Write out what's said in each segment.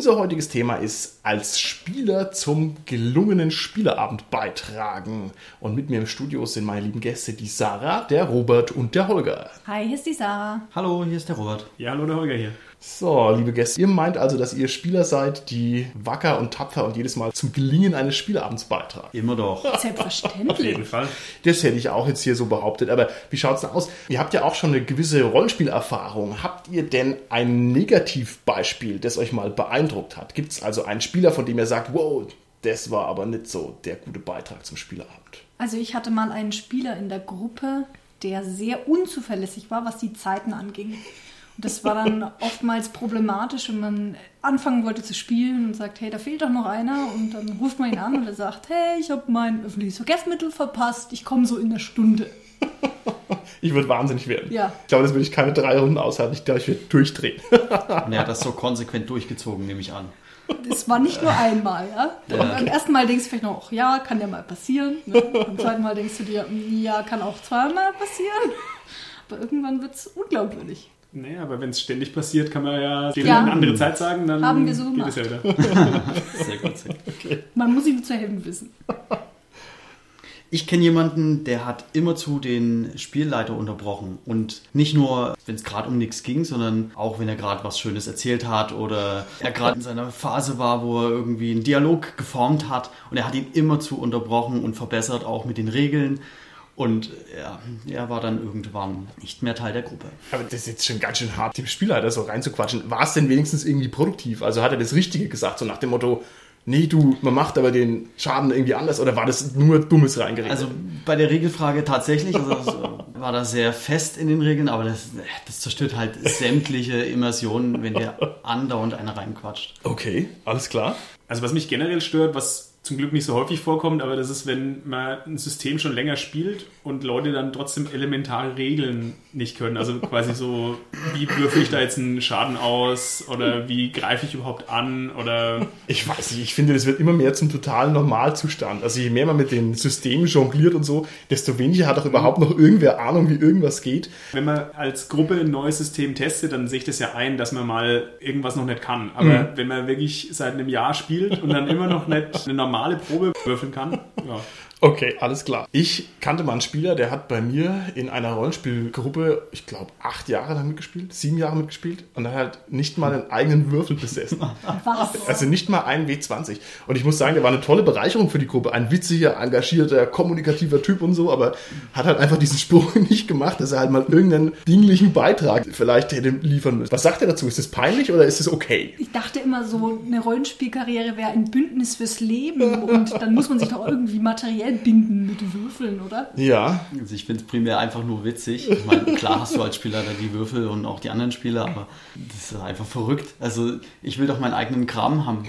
Unser heutiges Thema ist als Spieler zum gelungenen Spieleabend beitragen. Und mit mir im Studio sind meine lieben Gäste, die Sarah, der Robert und der Holger. Hi, hier ist die Sarah. Hallo, hier ist der Robert. Ja, hallo, der Holger hier. So, liebe Gäste, ihr meint also, dass ihr Spieler seid, die wacker und tapfer und jedes Mal zum Gelingen eines Spieleabends beitragen. Immer doch. Auf Selbstverständlich. jeden Fall. Das hätte ich auch jetzt hier so behauptet. Aber wie schaut's denn aus? Ihr habt ja auch schon eine gewisse Rollenspielerfahrung. Habt ihr denn ein Negativbeispiel, das euch mal beeindruckt hat? Gibt es also einen Spieler, von dem ihr sagt, wow, das war aber nicht so der gute Beitrag zum Spieleabend? Also ich hatte mal einen Spieler in der Gruppe, der sehr unzuverlässig war, was die Zeiten anging. Das war dann oftmals problematisch, wenn man anfangen wollte zu spielen und sagt, hey, da fehlt doch noch einer. Und dann ruft man ihn an und er sagt, hey, ich habe mein öffentliches Verkehrsmittel verpasst, ich komme so in einer Stunde. Ich würde wahnsinnig werden. Ja. Ich glaube, das würde ich keine drei Runden aushalten. Ich glaube, ich würde durchdrehen. Und er hat das so konsequent durchgezogen, nehme ich an. Das war nicht nur einmal, ja. Ja. Beim ersten Mal denkst du vielleicht noch, ja, kann ja mal passieren. Ne? Beim zweiten Mal denkst du dir, "Mm, ja, kann auch zweimal passieren. Aber irgendwann wird es unglaubwürdig. Naja, aber wenn es ständig passiert, kann man ja dem Ja. eine andere Zeit sagen, dann Haben wir so geht es ja gemacht. wieder. Sehr gut. Sehr gut. Man muss ihm zu helfen wissen. Ich kenne jemanden, der hat immerzu den Spielleiter unterbrochen. Und nicht nur, wenn es gerade um nichts ging, sondern auch, wenn er gerade was Schönes erzählt hat oder er gerade in seiner Phase war, wo er irgendwie einen Dialog geformt hat. Und er hat ihn immerzu unterbrochen und verbessert, auch mit den Regeln. Und ja, er war dann irgendwann nicht mehr Teil der Gruppe. Aber das ist jetzt schon ganz schön hart, dem Spielleiter so reinzuquatschen. War es denn wenigstens irgendwie produktiv? Also hat er das Richtige gesagt, so nach dem Motto, nee, du, man macht aber den Schaden irgendwie anders oder war das nur dummes reingeredet? Also bei der Regelfrage tatsächlich, also war da sehr fest in den Regeln, aber das, das zerstört halt sämtliche Immersionen, wenn der andauernd einer reinquatscht. okay, alles klar. Also was mich generell stört, was zum Glück nicht so häufig vorkommt, aber das ist, wenn man ein System schon länger spielt und Leute dann trotzdem elementare Regeln nicht können. Also quasi so, wie würfel ich da jetzt einen Schaden aus oder wie greife ich überhaupt an oder Ich weiß nicht, ich finde, das wird immer mehr zum totalen Normalzustand. Also je mehr man mit den Systemen jongliert und so, desto weniger hat auch überhaupt noch irgendwer Ahnung, wie irgendwas geht. Wenn man als Gruppe ein neues System testet, dann sehe ich das ja ein, dass man mal irgendwas noch nicht kann. Aber wenn man wirklich seit einem Jahr spielt und dann immer noch nicht eine normale Probe würfeln kann, ja. Okay, alles klar. Ich kannte mal einen Spieler, der hat bei mir in einer Rollenspielgruppe, ich glaube, acht Jahre lang mitgespielt, sieben Jahre mitgespielt und hat halt nicht mal einen eigenen Würfel besessen. Was? Also nicht mal ein W20. Und ich muss sagen, der war eine tolle Bereicherung für die Gruppe. Ein witziger, engagierter, kommunikativer Typ und so, aber hat halt einfach diesen Spruch nicht gemacht, dass er halt mal irgendeinen dinglichen Beitrag vielleicht hätte liefern müssen. Was sagt er dazu? Ist das peinlich oder ist es okay? Ich dachte immer so, eine Rollenspielkarriere wäre ein Bündnis fürs Leben und dann muss man sich doch irgendwie materiell binden mit Würfeln, oder? Ja, Also ich finde es primär einfach nur witzig. Ich meine, klar hast du als Spieler da die Würfel und auch die anderen Spieler, aber das ist einfach verrückt. Also ich will doch meinen eigenen Kram haben.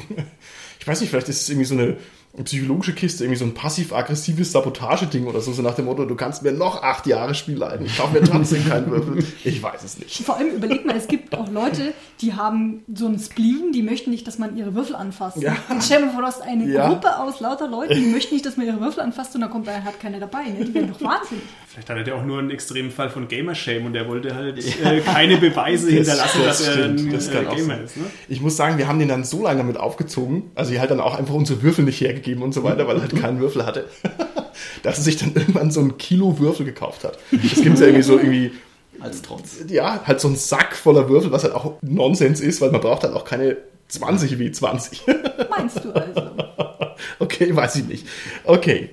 ich weiß nicht, vielleicht ist es irgendwie so eine psychologische Kiste, irgendwie so ein passiv-aggressives Sabotageding oder so, so nach dem Motto, du kannst mir noch acht Jahre Spiel leiten, ich kaufe mir trotzdem keinen Würfel. Ich weiß es nicht. Vor allem überleg mal, es gibt auch Leute, die haben so einen Spleen, die möchten nicht, dass man ihre Würfel anfasst. Ja. Und stell dir mal vor, du hast eine Ja. Gruppe aus lauter Leuten, die möchten nicht, dass man ihre Würfel anfasst und da kommt einer, hat keiner dabei. Ne? Die werden doch wahnsinnig. Vielleicht hat er ja auch nur einen extremen Fall von Gamer-Shame und er wollte halt äh, keine Beweise hinterlassen, das dass er ein das äh, Gamer ist. Ne? Ich muss sagen, wir haben den dann so lange damit aufgezogen, also er hat dann auch einfach unsere Würfel nicht hergegeben und so weiter, weil er halt keinen Würfel hatte, dass er sich dann irgendwann so ein Kilo Würfel gekauft hat. Das gibt ja irgendwie so irgendwie, Als Trotz. ja, halt so ein Sack voller Würfel, was halt auch Nonsens ist, weil man braucht halt auch keine 20 wie 20. Meinst du also? Okay, weiß ich nicht. Okay.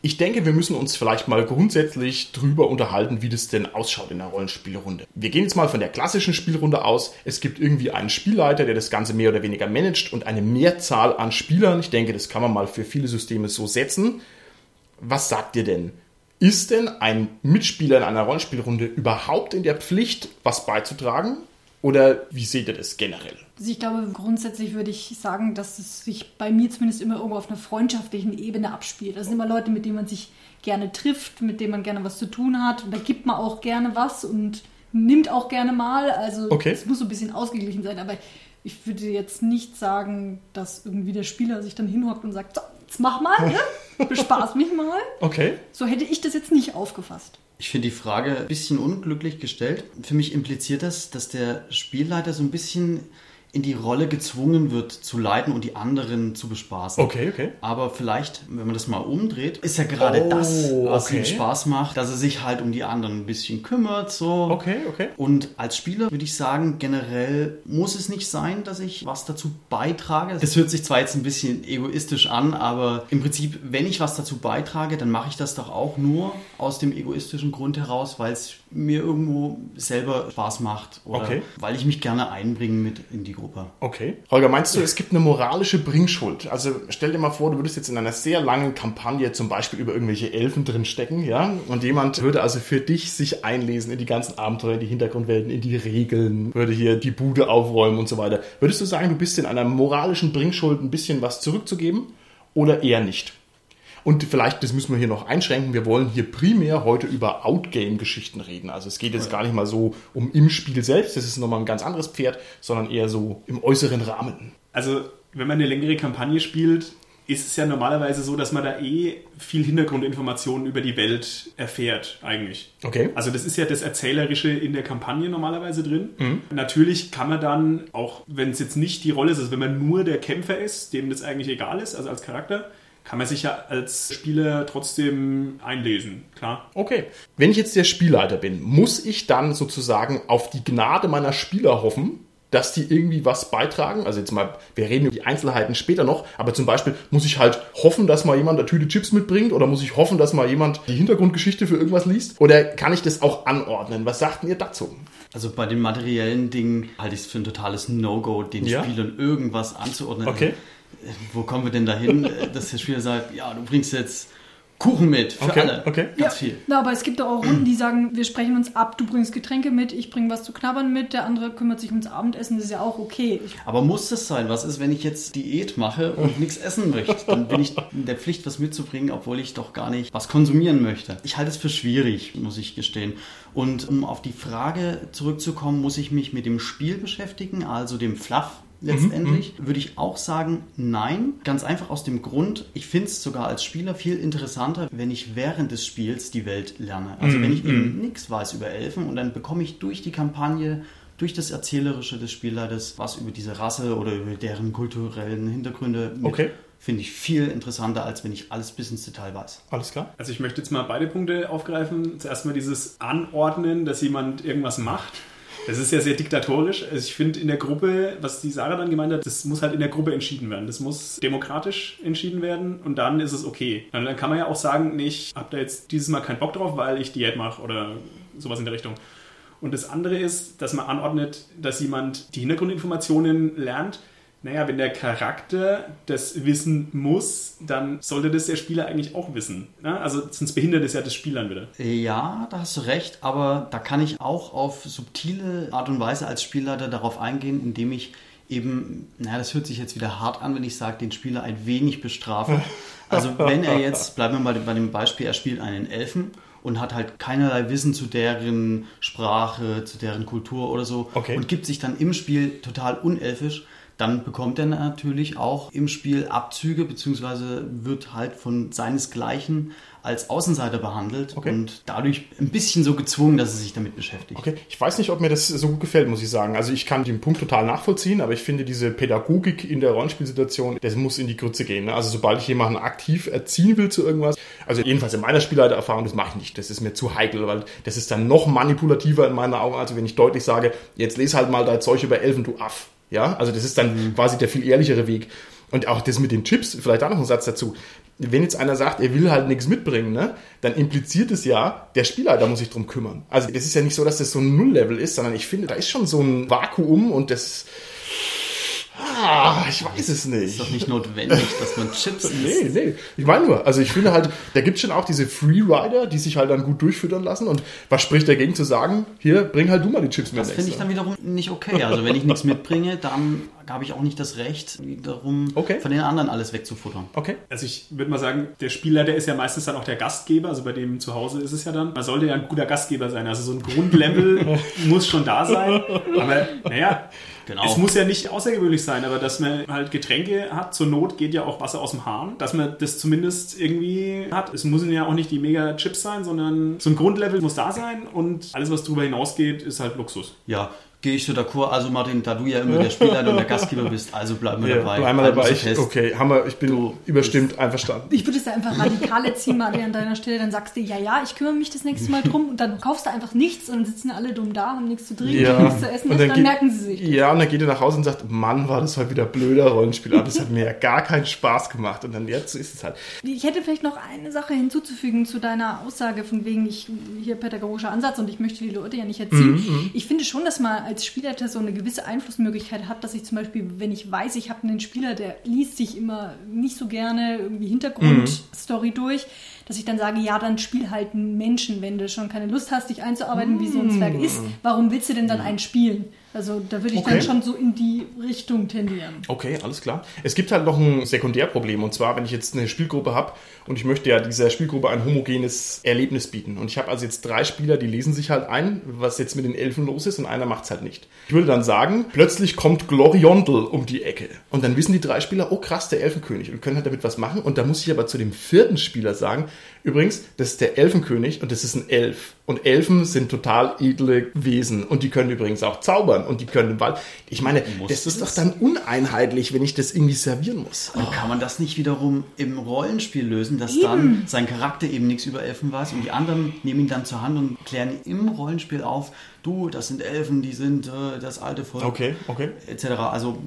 Ich denke, wir müssen uns vielleicht mal grundsätzlich drüber unterhalten, wie das denn ausschaut in einer Rollenspielrunde. Wir gehen jetzt mal von der klassischen Spielrunde aus. Es gibt irgendwie einen Spielleiter, der das Ganze mehr oder weniger managt und eine Mehrzahl an Spielern. Ich denke, das kann man mal für viele Systeme so setzen. Was sagt ihr denn? Ist denn ein Mitspieler in einer Rollenspielrunde überhaupt in der Pflicht, was beizutragen? Oder wie seht ihr das generell? Also ich glaube, grundsätzlich würde ich sagen, dass es sich bei mir zumindest immer irgendwo auf einer freundschaftlichen Ebene abspielt. Das sind immer Leute, mit denen man sich gerne trifft, mit denen man gerne was zu tun hat. Und da gibt man auch gerne was und nimmt auch gerne mal. Also Okay. es muss so ein bisschen ausgeglichen sein, aber ich würde jetzt nicht sagen, dass irgendwie der Spieler sich dann hinhockt und sagt, so, jetzt mach mal, ne? bespaß mich mal. Okay. So hätte ich das jetzt nicht aufgefasst. Ich finde die Frage ein bisschen unglücklich gestellt. Für mich impliziert das, dass der Spielleiter so ein bisschen in die Rolle gezwungen wird zu leiten und die anderen zu bespaßen. Okay, okay. Aber vielleicht, wenn man das mal umdreht, ist ja gerade Oh, das, was okay. ihm Spaß macht, dass er sich halt um die anderen ein bisschen kümmert. So. Okay, okay. Und als Spieler würde ich sagen, generell muss es nicht sein, dass ich was dazu beitrage. Das hört sich zwar jetzt ein bisschen egoistisch an, aber im Prinzip, wenn ich was dazu beitrage, dann mache ich das doch auch nur aus dem egoistischen Grund heraus, weil es mir irgendwo selber Spaß macht oder Okay. weil ich mich gerne einbringe mit in die Gruppe. Okay. Holger, meinst du, es gibt eine moralische Bringschuld? Also stell dir mal vor, du würdest jetzt in einer sehr langen Kampagne zum Beispiel über irgendwelche Elfen drin stecken, ja? Und jemand würde also für dich sich einlesen in die ganzen Abenteuer, in die Hintergrundwelten, in die Regeln, würde hier die Bude aufräumen und so weiter. Würdest du sagen, du bist in einer moralischen Bringschuld, ein bisschen was zurückzugeben oder eher nicht? Und vielleicht, das müssen wir hier noch einschränken, wir wollen hier primär heute über Outgame-Geschichten reden. Also es geht jetzt gar nicht mal so um im Spiel selbst, das ist nochmal ein ganz anderes Pferd, sondern eher so im äußeren Rahmen. Also, wenn man eine längere Kampagne spielt, ist es ja normalerweise so, dass man da eh viel Hintergrundinformationen über die Welt erfährt, eigentlich. Okay. Also das ist ja das Erzählerische in der Kampagne normalerweise drin. Natürlich kann man dann, auch wenn es jetzt nicht die Rolle ist, also wenn man nur der Kämpfer ist, dem das eigentlich egal ist, also als Charakter, kann man sich ja als Spieler trotzdem einlesen, klar. Okay. Wenn ich jetzt der Spielleiter bin, muss ich dann sozusagen auf die Gnade meiner Spieler hoffen, dass die irgendwie was beitragen? Also jetzt mal, wir reden über die Einzelheiten später noch, aber zum Beispiel muss ich halt hoffen, dass mal jemand eine Tüte Chips mitbringt oder muss ich hoffen, dass mal jemand die Hintergrundgeschichte für irgendwas liest? Oder kann ich das auch anordnen? Was sagt ihr dazu? Also bei den materiellen Dingen halte ich es für ein totales No-Go, den Ja? Spielern irgendwas anzuordnen. Okay. Wo kommen wir denn dahin, dass der Spieler sagt, ja, du bringst jetzt Kuchen mit für Okay, alle. okay. Ganz viel. Na, aber es gibt auch Runden, die sagen, wir sprechen uns ab, du bringst Getränke mit, ich bringe was zu knabbern mit, der andere kümmert sich ums Abendessen, das ist ja auch okay. Ich, Aber muss das sein? Was ist, wenn ich jetzt Diät mache und nichts essen möchte? Dann bin ich in der Pflicht, was mitzubringen, obwohl ich doch gar nicht was konsumieren möchte. Ich halte es für schwierig, muss ich gestehen. Und um auf die Frage zurückzukommen, muss ich mich mit dem Spiel beschäftigen, also dem Fluff letztendlich, würde ich auch sagen, nein. Ganz einfach aus dem Grund, ich finde es sogar als Spieler viel interessanter, wenn ich während des Spiels die Welt lerne. Also wenn ich eben nichts weiß über Elfen und dann bekomme ich durch die Kampagne durch das Erzählerische des Spielleiters was über diese Rasse oder über deren kulturellen Hintergründe mit, Okay. finde ich viel interessanter, als wenn ich alles bis ins Detail weiß. Alles klar? Also ich möchte jetzt mal beide Punkte aufgreifen. Zuerst mal dieses Anordnen, dass jemand irgendwas macht. Das ist ja sehr diktatorisch. Also ich finde in der Gruppe, was die Sarah dann gemeint hat, das muss halt in der Gruppe entschieden werden. Das muss demokratisch entschieden werden und dann ist es okay. Und dann kann man ja auch sagen, nee, ich habe da jetzt dieses Mal keinen Bock drauf, weil ich Diät mache oder sowas in der Richtung. Und das andere ist, dass man anordnet, dass jemand die Hintergrundinformationen lernt. Naja, wenn der Charakter das wissen muss, dann sollte das der Spieler eigentlich auch wissen. Ja, also sonst behindert es ja das Spiel dann wieder. Ja, da hast du recht, aber da kann ich auch auf subtile Art und Weise als Spielleiter darauf eingehen, indem ich eben, naja, das hört sich jetzt wieder hart an, wenn ich sage, den Spieler ein wenig bestrafe. Also wenn er jetzt, bleiben wir mal bei dem Beispiel, er spielt einen Elfen und hat halt keinerlei Wissen zu deren Sprache, zu deren Kultur oder so Okay. und gibt sich dann im Spiel total unelfisch, dann bekommt er natürlich auch im Spiel Abzüge, beziehungsweise wird halt von seinesgleichen als Außenseiter behandelt Okay. und dadurch ein bisschen so gezwungen, dass er sich damit beschäftigt. Okay, ich weiß nicht, ob mir das so gut gefällt, muss ich sagen. Also ich kann den Punkt total nachvollziehen, aber ich finde diese Pädagogik in der Rollenspielsituation, das muss in die Grütze gehen. Ne? Also sobald ich jemanden aktiv erziehen will zu irgendwas, also jedenfalls in meiner Spielleitererfahrung, das mache ich nicht. Das ist mir zu heikel, weil das ist dann noch manipulativer in meinen Augen, also wenn ich deutlich sage, jetzt lese halt mal dein Zeug über Elfen, du Aff. Ja, also das ist dann quasi der viel ehrlichere Weg. Und auch das mit den Chips, vielleicht da noch ein Satz dazu. Wenn jetzt einer sagt, er will halt nichts mitbringen, ne, dann impliziert es ja, der Spielleiter muss sich drum kümmern. Also das ist ja nicht so, dass das so ein Nulllevel ist, sondern ich finde, da ist schon so ein Vakuum und das. Ah, ich weiß es nicht. Ist doch nicht notwendig, dass man Chips isst. Nee, nee. Ich meine nur, also ich finde halt, da gibt es schon auch diese Freerider, die sich halt dann gut durchfüttern lassen. Und was spricht dagegen zu sagen, hier, bring halt du mal die Chips mit. Das finde ich dann wiederum nicht okay. Also wenn ich nichts mitbringe, dann habe ich auch nicht das Recht, darum Okay. von den anderen alles wegzufuttern. Okay. Also ich würde mal sagen, der Spielleiter ist ja meistens dann auch der Gastgeber, also bei dem zu Hause ist es ja dann. Man sollte ja ein guter Gastgeber sein. Also so ein Grundlevel muss schon da sein. Aber naja, Genau. es muss ja nicht außergewöhnlich sein, aber dass man halt Getränke hat, zur Not geht ja auch Wasser aus dem Hahn, dass man das zumindest irgendwie hat. Es müssen ja auch nicht die mega Chips sein, sondern so ein Grundlevel muss da sein und alles, was darüber hinausgeht, ist halt Luxus. Ja, gehe ich so d'accord. Also Martin, da du ja immer der Spielleiter und der Gastgeber bist, also bleiben wir Ja, dabei. bleiben wir Halten dabei. Ich, okay, haben wir, ich bin überstimmt einverstanden. Ich würde es ja einfach radikal ziehen, Martin, an deiner Stelle. Dann sagst du, ja, ja, ich kümmere mich das nächste Mal drum. Und dann kaufst du einfach nichts und dann sitzen alle dumm da, haben nichts zu trinken, Ja. nichts zu essen. Und dann, dann geht- merken sie sich. Ja, und dann geht ihr nach Hause und sagt, Mann, war das heute wieder blöder Rollenspiel. Aber das hat mir ja gar keinen Spaß gemacht. Und dann jetzt ist es halt. Ich hätte vielleicht noch eine Sache hinzuzufügen zu deiner Aussage von wegen ich hier pädagogischer Ansatz und ich möchte die Leute ja nicht erziehen. Ich finde schon, dass man als Spielleiter so eine gewisse Einflussmöglichkeit hat, dass ich zum Beispiel, wenn ich weiß, ich habe einen Spieler, der liest sich immer nicht so gerne irgendwie Hintergrundstory durch, dass ich dann sage, ja, dann spiel halt einen Menschen, wenn du schon keine Lust hast, dich einzuarbeiten, wie so ein Zwerg ist. Warum willst du denn dann einen spielen? Also da würde ich Okay. dann schon so in die Richtung tendieren. Okay, alles klar. Es gibt halt noch ein Sekundärproblem. Und zwar, wenn ich jetzt eine Spielgruppe habe und ich möchte ja dieser Spielgruppe ein homogenes Erlebnis bieten. Und ich habe also jetzt drei Spieler, die lesen sich halt ein, was jetzt mit den Elfen los ist und einer macht es halt nicht. Ich würde dann sagen, plötzlich kommt Gloriondel um die Ecke. Und dann wissen die drei Spieler, oh krass, der Elfenkönig und können halt damit was machen. Und da muss ich aber zu dem vierten Spieler sagen, übrigens, das ist der Elfenkönig und das ist ein Elf. Und Elfen sind total edle Wesen. Und die können übrigens auch zaubern und die können im Wald. Ich meine, Muss das ist das? doch dann uneinheitlich, wenn ich das irgendwie servieren muss. Und kann man das nicht wiederum im Rollenspiel lösen, dass dann sein Charakter eben nichts über Elfen weiß und die anderen nehmen ihn dann zur Hand und klären im Rollenspiel auf, du, das sind Elfen, die sind äh, das alte Volk, Okay, okay. etc. Also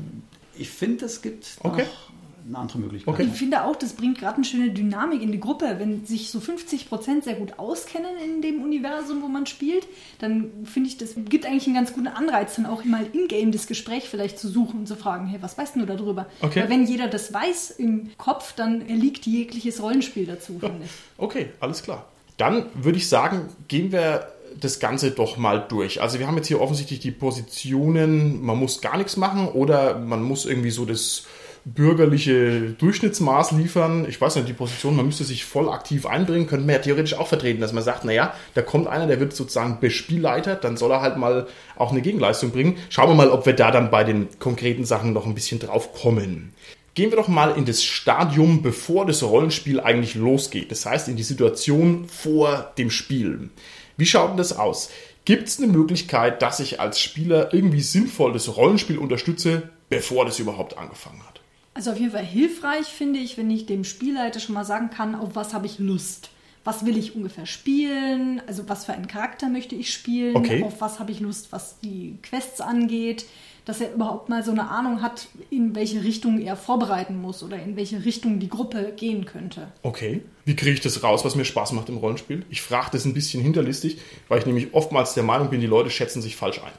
ich finde, es gibt Okay. noch eine andere Möglichkeit. Okay. Ich finde auch, das bringt gerade eine schöne Dynamik in die Gruppe. Wenn sich so 50 Prozent sehr gut auskennen in dem Universum, wo man spielt, dann finde ich, das gibt eigentlich einen ganz guten Anreiz, dann auch mal in-game das Gespräch vielleicht zu suchen und zu fragen, hey, was weißt denn du darüber? Okay. Weil wenn jeder das weiß im Kopf, dann erliegt jegliches Rollenspiel dazu, finde ich. Okay, alles klar. Dann würde ich sagen, gehen wir das Ganze doch mal durch. Also wir haben jetzt hier offensichtlich die Positionen, man muss gar nichts machen oder man muss irgendwie so das bürgerliche Durchschnittsmaß liefern. Ich weiß nicht, die Position, man müsste sich voll aktiv einbringen, könnte man ja theoretisch auch vertreten, dass man sagt, naja, da kommt einer, der wird sozusagen bespielleitert, dann soll er halt mal auch eine Gegenleistung bringen. Schauen wir mal, ob wir da dann bei den konkreten Sachen noch ein bisschen drauf kommen. Gehen wir doch mal in das Stadium, bevor das Rollenspiel eigentlich losgeht. Das heißt, in die Situation vor dem Spiel. Wie schaut denn das aus? Gibt es eine Möglichkeit, dass ich als Spieler irgendwie sinnvoll das Rollenspiel unterstütze, bevor das überhaupt angefangen hat? Also auf jeden Fall hilfreich finde ich, wenn ich dem Spielleiter schon mal sagen kann, auf was habe ich Lust. Was will ich ungefähr spielen? Also was für einen Charakter möchte ich spielen? Okay. Auf was habe ich Lust, was die Quests angeht? Dass er überhaupt mal so eine Ahnung hat, in welche Richtung er vorbereiten muss oder in welche Richtung die Gruppe gehen könnte. Okay. Wie kriege ich das raus, was mir Spaß macht im Rollenspiel? Ich frage das ein bisschen hinterlistig, weil ich nämlich oftmals der Meinung bin, die Leute schätzen sich falsch ein.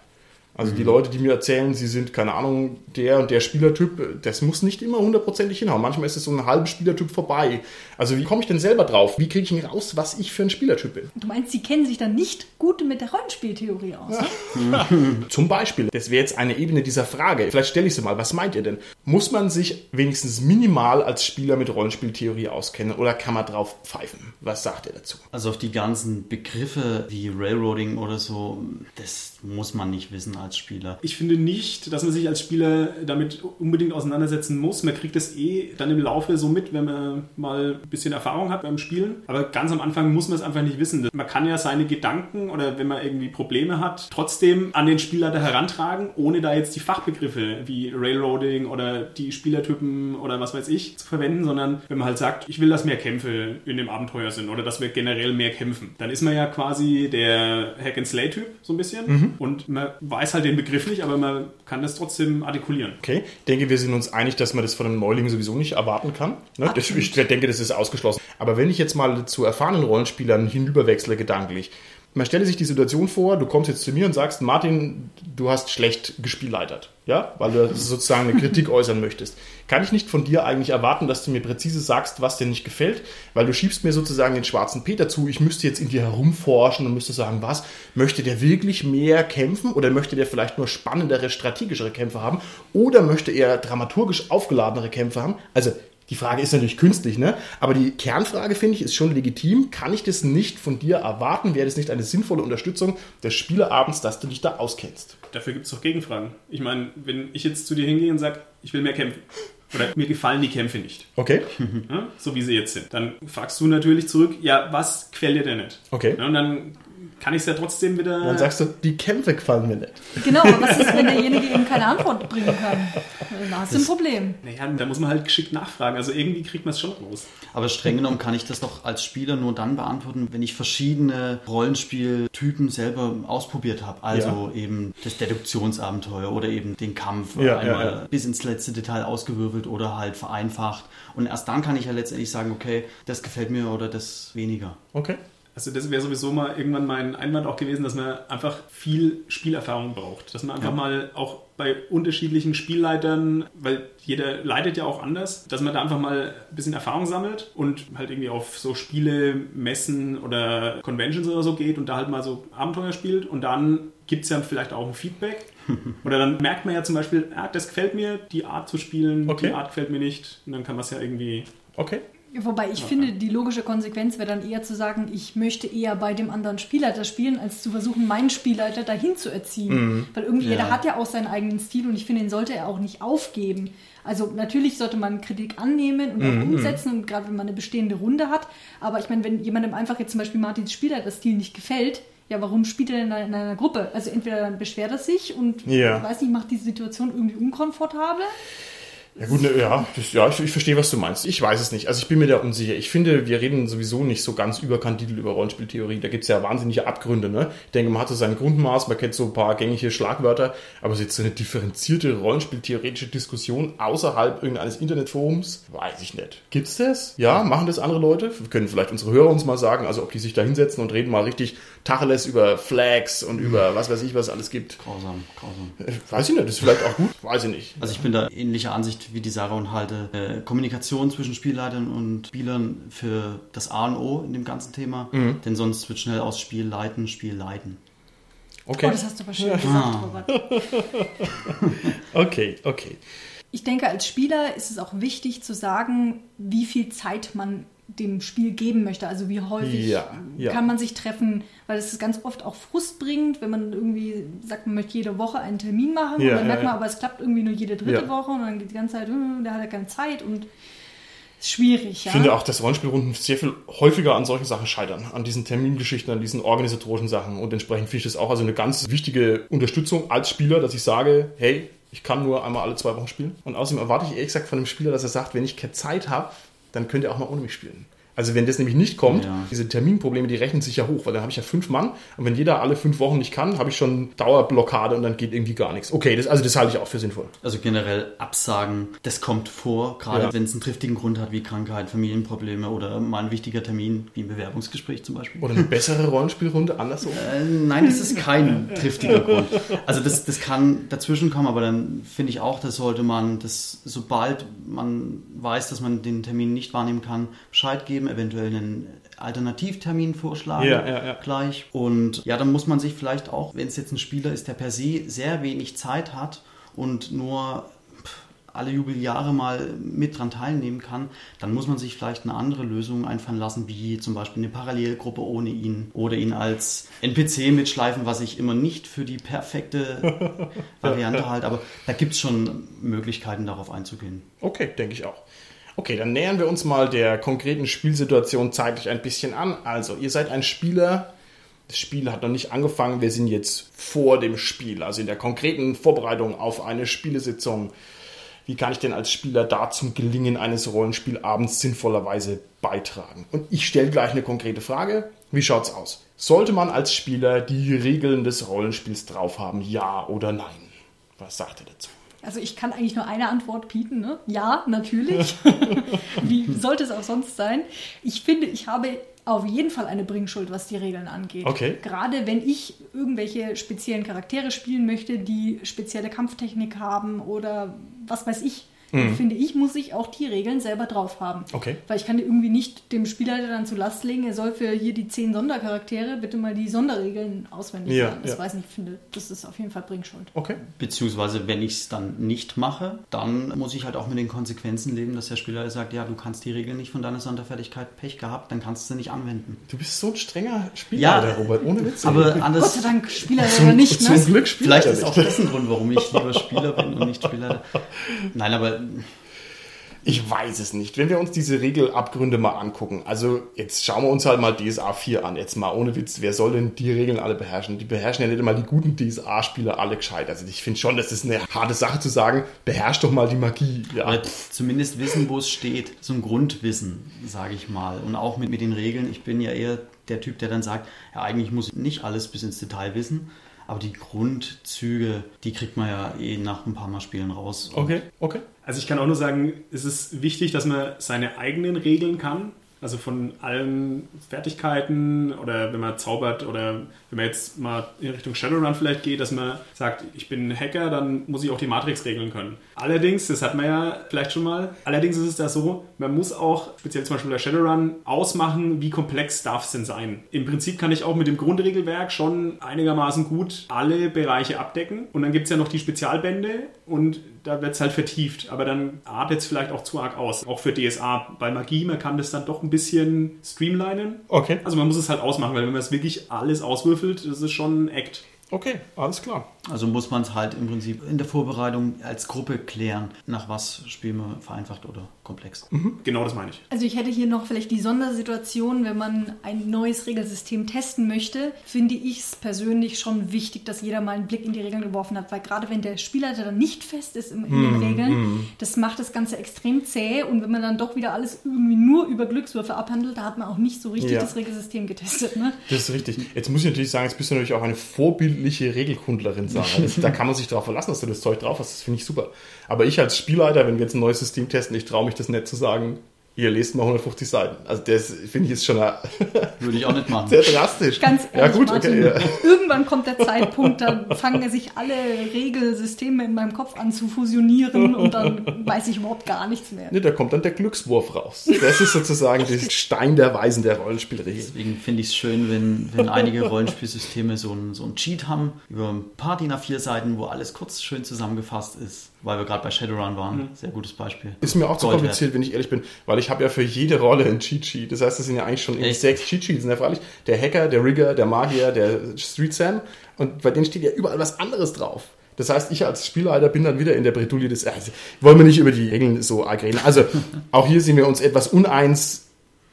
Also die Leute, die mir erzählen, sie sind, keine Ahnung, der und der Spielertyp, das muss nicht immer hundertprozentig hinhauen. Manchmal ist es so ein halben Spielertyp vorbei. Also wie komme ich denn selber drauf? Wie kriege ich denn raus, was ich für ein Spielertyp bin? Du meinst, sie kennen sich dann nicht gut mit der Rollenspieltheorie aus? ne? Zum Beispiel, das wäre jetzt eine Ebene dieser Frage. Vielleicht stelle ich sie mal. Was meint ihr denn? Muss man sich wenigstens minimal als Spieler mit Rollenspieltheorie auskennen oder kann man drauf pfeifen? Was sagt ihr dazu? Also auf die ganzen Begriffe wie Railroading oder so, das muss man nicht wissen als Spieler. Ich finde nicht, dass man sich als Spieler damit unbedingt auseinandersetzen muss. Man kriegt es eh dann im Laufe so mit, wenn man mal ein bisschen Erfahrung hat beim Spielen. Aber ganz am Anfang muss man es einfach nicht wissen. Man kann ja seine Gedanken oder wenn man irgendwie Probleme hat, trotzdem an den Spielleiter herantragen, ohne da jetzt die Fachbegriffe wie Railroading oder die Spielertypen oder was weiß ich zu verwenden, sondern wenn man halt sagt, ich will, dass mehr Kämpfe in dem Abenteuer sind oder dass wir generell mehr kämpfen, dann ist man ja quasi der Hack-and-Slay-Typ so ein bisschen und man weiß halt den Begriff nicht, aber man kann das trotzdem artikulieren. Okay, ich denke, wir sind uns einig, dass man das von einem Neuling sowieso nicht erwarten kann. Ne? Ich denke, das ist ausgeschlossen. Aber wenn ich jetzt mal zu erfahrenen Rollenspielern hinüberwechsle gedanklich, man stelle sich die Situation vor, du kommst jetzt zu mir und sagst, Martin, du hast schlecht gespielleitert, ja, weil du sozusagen eine Kritik äußern möchtest. Kann ich nicht von dir eigentlich erwarten, dass du mir präzise sagst, was dir nicht gefällt, weil du schiebst mir sozusagen den schwarzen Peter zu, ich müsste jetzt in dir herumforschen und müsste sagen, was, möchte der wirklich mehr kämpfen oder möchte der vielleicht nur spannendere, strategischere Kämpfe haben oder möchte er dramaturgisch aufgeladenere Kämpfe haben? Also die Frage ist natürlich künstlich, ne? Aber die Kernfrage, finde ich, ist schon legitim. Kann ich das nicht von dir erwarten? Wäre das nicht eine sinnvolle Unterstützung des Spielerabends, dass du dich da auskennst? Dafür gibt es doch Gegenfragen. Ich meine, wenn ich jetzt zu dir hingehe und sage, ich will mehr kämpfen, oder mir gefallen die Kämpfe nicht. Okay. Ja, so wie sie jetzt sind. Dann fragst du natürlich zurück, ja, was gefällt dir denn nicht? Okay. Ja, und dann kann ich es ja trotzdem wieder. Dann sagst du, die Kämpfe gefallen mir nicht. Genau, aber was ist, wenn derjenige eben keine Antwort bringen kann? Dann hast du ein Problem. Naja, da muss man halt geschickt nachfragen. Also irgendwie kriegt man es schon raus. Aber streng genommen kann ich das doch als Spieler nur dann beantworten, wenn ich verschiedene Rollenspieltypen selber ausprobiert habe. Also Ja. eben das Deduktionsabenteuer oder eben den Kampf Ja, einmal ja, ja. bis ins letzte Detail ausgewürfelt oder halt vereinfacht. Und erst dann kann ich ja letztendlich sagen, okay, das gefällt mir oder das weniger. Okay. Also das wäre sowieso mal irgendwann mein Einwand auch gewesen, dass man einfach viel Spielerfahrung braucht. Dass man einfach Ja. mal auch bei unterschiedlichen Spielleitern, weil jeder leitet ja auch anders, dass man da einfach mal ein bisschen Erfahrung sammelt und halt irgendwie auf so Spiele, Messen oder Conventions oder so geht und da halt mal so Abenteuer spielt und dann gibt es ja vielleicht auch ein Feedback. Oder dann merkt man ja zum Beispiel, ah, das gefällt mir, die Art zu spielen, Okay. die Art gefällt mir nicht. Und dann kann man es ja irgendwie Okay. Wobei ich finde, die logische Konsequenz wäre dann eher zu sagen, ich möchte eher bei dem anderen Spielleiter spielen, als zu versuchen, meinen Spielleiter dahin zu erziehen. Weil irgendwie Ja. jeder hat ja auch seinen eigenen Stil und ich finde, den sollte er auch nicht aufgeben. Also natürlich sollte man Kritik annehmen und auch umsetzen und gerade wenn man eine bestehende Runde hat. Aber ich meine, wenn jemandem einfach jetzt zum Beispiel Martins Spielleiterstil nicht gefällt, ja, warum spielt er denn in einer, in einer Gruppe? Also entweder dann beschwert er sich und Ja. weiß nicht, macht die Situation irgendwie unkomfortabel. Ja gut, ne, ja, das, ja ich, ich verstehe, was du meinst. Ich weiß es nicht. Also ich bin mir da unsicher. Ich finde, wir reden sowieso nicht so ganz überkandidelt über Rollenspieltheorie. Da gibt es ja wahnsinnige Abgründe. Ne? Ich denke, man hat so sein Grundmaß, man kennt so ein paar gängige Schlagwörter, aber so jetzt so eine differenzierte rollenspieltheoretische Diskussion außerhalb irgendeines Internetforums, weiß ich nicht. Gibt's das? Ja, machen das andere Leute? Können vielleicht unsere Hörer uns mal sagen, also ob die sich da hinsetzen und reden mal richtig Tacheles über Flags und über was weiß ich, was es alles gibt. Grausam, grausam. Äh, Weiß ich nicht, das ist vielleicht auch gut, weiß ich nicht. Also ich bin da ähnlicher Ansicht wie die Sarah und halte äh, Kommunikation zwischen Spielleitern und Spielern für das A und O in dem ganzen Thema. Denn sonst wird schnell aus Spiel leiten, Spiel leiten. Okay. Oh, das hast du aber schön gesagt, Robert. Okay, okay. Ich denke, als Spieler ist es auch wichtig zu sagen, wie viel Zeit man dem Spiel geben möchte. Also wie häufig Ja, ja. kann man sich treffen, weil es ist ganz oft auch Frust bringt, wenn man irgendwie sagt, man möchte jede Woche einen Termin machen Ja, und dann merkt man aber, es klappt irgendwie nur jede dritte. Woche und dann geht die ganze Zeit, "Hm, der hat ja keine Zeit und ist schwierig. Ja? Ich finde auch, dass Rollenspielrunden sehr viel häufiger an solchen Sachen scheitern. An diesen Termingeschichten, an diesen organisatorischen Sachen. Und entsprechend finde ich das auch also eine ganz wichtige Unterstützung als Spieler, dass ich sage, hey, ich kann nur einmal alle zwei Wochen spielen. Und außerdem erwarte ich ehrlich gesagt von dem Spieler, dass er sagt, wenn ich keine Zeit habe, dann könnt ihr auch mal ohne mich spielen. Also wenn das nämlich nicht kommt, Ja. diese Terminprobleme, die rechnen sich ja hoch, weil dann habe ich ja fünf Mann und wenn jeder alle fünf Wochen nicht kann, habe ich schon Dauerblockade und dann geht irgendwie gar nichts. Okay, das, also das halte ich auch für sinnvoll. Also generell Absagen, das kommt vor, gerade Ja. wenn es einen triftigen Grund hat wie Krankheit, Familienprobleme oder mal ein wichtiger Termin wie ein Bewerbungsgespräch zum Beispiel. Oder eine bessere Rollenspielrunde, andersrum. Äh, nein, das ist kein triftiger Grund. Also das, das kann dazwischen kommen, aber dann finde ich auch, das sollte man, das, sobald man weiß, dass man den Termin nicht wahrnehmen kann, Bescheid geben, eventuell einen Alternativtermin vorschlagen Ja, ja, ja. gleich. Und ja, dann muss man sich vielleicht auch, wenn es jetzt ein Spieler ist, der per se sehr wenig Zeit hat und nur alle Jubeljahre mal mit dran teilnehmen kann, dann muss man sich vielleicht eine andere Lösung einfallen lassen, wie zum Beispiel eine Parallelgruppe ohne ihn oder ihn als NPC mitschleifen, was ich immer nicht für die perfekte Variante halte. Aber da gibt es schon Möglichkeiten, darauf einzugehen. Okay, denke ich auch. Okay, dann nähern wir uns mal der konkreten Spielsituation zeitlich ein bisschen an. Also, ihr seid ein Spieler. Das Spiel hat noch nicht angefangen. Wir sind jetzt vor dem Spiel, also in der konkreten Vorbereitung auf eine Spielesitzung. Wie kann ich denn als Spieler da zum Gelingen eines Rollenspielabends sinnvollerweise beitragen? Und ich stelle gleich eine konkrete Frage. Wie schaut's aus? Sollte man als Spieler die Regeln des Rollenspiels drauf haben? Ja oder nein? Was sagt ihr dazu? Also ich kann eigentlich nur eine Antwort bieten. Ne? Ja, natürlich. Wie sollte es auch sonst sein? Ich finde, ich habe auf jeden Fall eine Bringschuld, was die Regeln angeht. Okay. Gerade wenn ich irgendwelche speziellen Charaktere spielen möchte, die spezielle Kampftechnik haben oder was weiß ich, dann finde ich, muss ich auch die Regeln selber drauf haben. Mhm. Okay. Weil ich kann irgendwie nicht dem Spieler dann zu Last legen, er soll für hier die zehn Sondercharaktere bitte mal die Sonderregeln auswendig Ja, lernen. Das ja. weiß nicht, ich finde, das ist auf jeden Fall Bringschuld. Okay. Beziehungsweise, wenn ich es dann nicht mache, dann muss ich halt auch mit den Konsequenzen leben, dass der Spieler sagt, ja, du kannst die Regeln nicht von deiner Sonderfertigkeit Pech gehabt, dann kannst du sie nicht anwenden. Du bist so ein strenger Spieler, Ja, der Robert, ohne Witz. Aber Gott anders, sei Dank Spieler Zum- oder nicht, zum ne? Glück Spieler vielleicht ist auch das ein Grund, warum ich lieber Spieler bin und nicht Spieler. Nein, aber Ich weiß es nicht. Wenn wir uns diese Regelabgründe mal angucken, also jetzt schauen wir uns halt mal DSA 4 an, jetzt mal ohne Witz, wer soll denn die Regeln alle beherrschen? Die beherrschen ja nicht immer die guten DSA-Spieler alle gescheit. Also ich finde schon, das ist eine harte Sache zu sagen, beherrsch doch mal die Magie. Ja. Zumindest wissen, wo es steht. So ein Grundwissen, sage ich mal. Und auch mit, mit den Regeln. Ich bin ja eher der Typ, der dann sagt, ja, eigentlich muss ich nicht alles bis ins Detail wissen. Aber die Grundzüge, die kriegt man ja eh nach ein paar Mal Spielen raus. Okay, okay. Also ich kann auch nur sagen, es ist wichtig, dass man seine eigenen Regeln kann. Also von allen Fertigkeiten oder wenn man zaubert oder wenn man jetzt mal in Richtung Shadowrun vielleicht geht, dass man sagt, ich bin Hacker, dann muss ich auch die Matrix-Regeln können. Allerdings, das hat man ja vielleicht schon mal, allerdings ist es da so, man muss auch, speziell zum Beispiel bei Shadowrun, ausmachen, wie komplex darf es denn sein. Im Prinzip kann ich auch mit dem Grundregelwerk schon einigermaßen gut alle Bereiche abdecken. Und dann gibt es ja noch die Spezialbände und da wird es halt vertieft. Aber dann artet es vielleicht auch zu arg aus. Auch für DSA. Bei Magie, man kann das dann doch ein bisschen streamlinen. Okay. Also man muss es halt ausmachen, weil wenn man es wirklich alles auswürfelt, das ist schon ein Act. Okay, alles klar. Also muss man es halt im Prinzip in der Vorbereitung als Gruppe klären, nach was spielen wir vereinfacht oder komplex. Genau das meine ich. Also ich hätte hier noch vielleicht die Sondersituation, wenn man ein neues Regelsystem testen möchte, finde ich es persönlich schon wichtig, dass jeder mal einen Blick in die Regeln geworfen hat, weil gerade wenn der Spielleiter dann nicht fest ist in, in den Regeln, das macht das Ganze extrem zäh und wenn man dann doch wieder alles irgendwie nur über Glückswürfe abhandelt, da hat man auch nicht so richtig Ja. das Regelsystem getestet. Ne? Das ist richtig. Jetzt muss ich natürlich sagen, jetzt bist du natürlich auch eine vorbildliche Regelkundlerin sein. Das, da kann man sich darauf verlassen, dass du das Zeug drauf hast. Das finde ich super. Aber ich als Spielleiter, wenn wir jetzt ein neues System testen, ich traue mich das nicht zu sagen, ihr lest mal 150 Seiten. Also das finde ich ist schon eine, Würde ich auch nicht machen. sehr drastisch. Ganz ja ehrlich, gut, Martin, okay. Ja. irgendwann kommt der Zeitpunkt, da fangen sich alle Regelsysteme in meinem Kopf an zu fusionieren und dann weiß ich überhaupt gar nichts mehr. Ne, da kommt dann der Glückswurf raus. Das ist sozusagen der Stein der Weisen der Rollenspielregeln. Deswegen finde ich es schön, wenn, wenn einige Rollenspielsysteme so ein, so ein Cheat haben, über ein paar DIN A4 Seiten, wo alles kurz schön zusammengefasst ist. Weil wir gerade bei Shadowrun waren. Sehr gutes Beispiel. Ist mir auch zu Gold kompliziert, wenn ich ehrlich bin, weil ich habe ja für jede Rolle ein Cheat Sheet. Das heißt, das sind ja eigentlich schon irgendwie Echt? sechs Cheat Sheets. Ja, freilich der Hacker, der Rigger, der Magier, der Street Sam. Und bei denen steht ja überall was anderes drauf. Das heißt, ich als Spielleiter bin dann wieder in der Bredouille des. Also, wollen wir nicht über die Regeln so arg reden. Also, auch hier sind wir uns etwas uneins.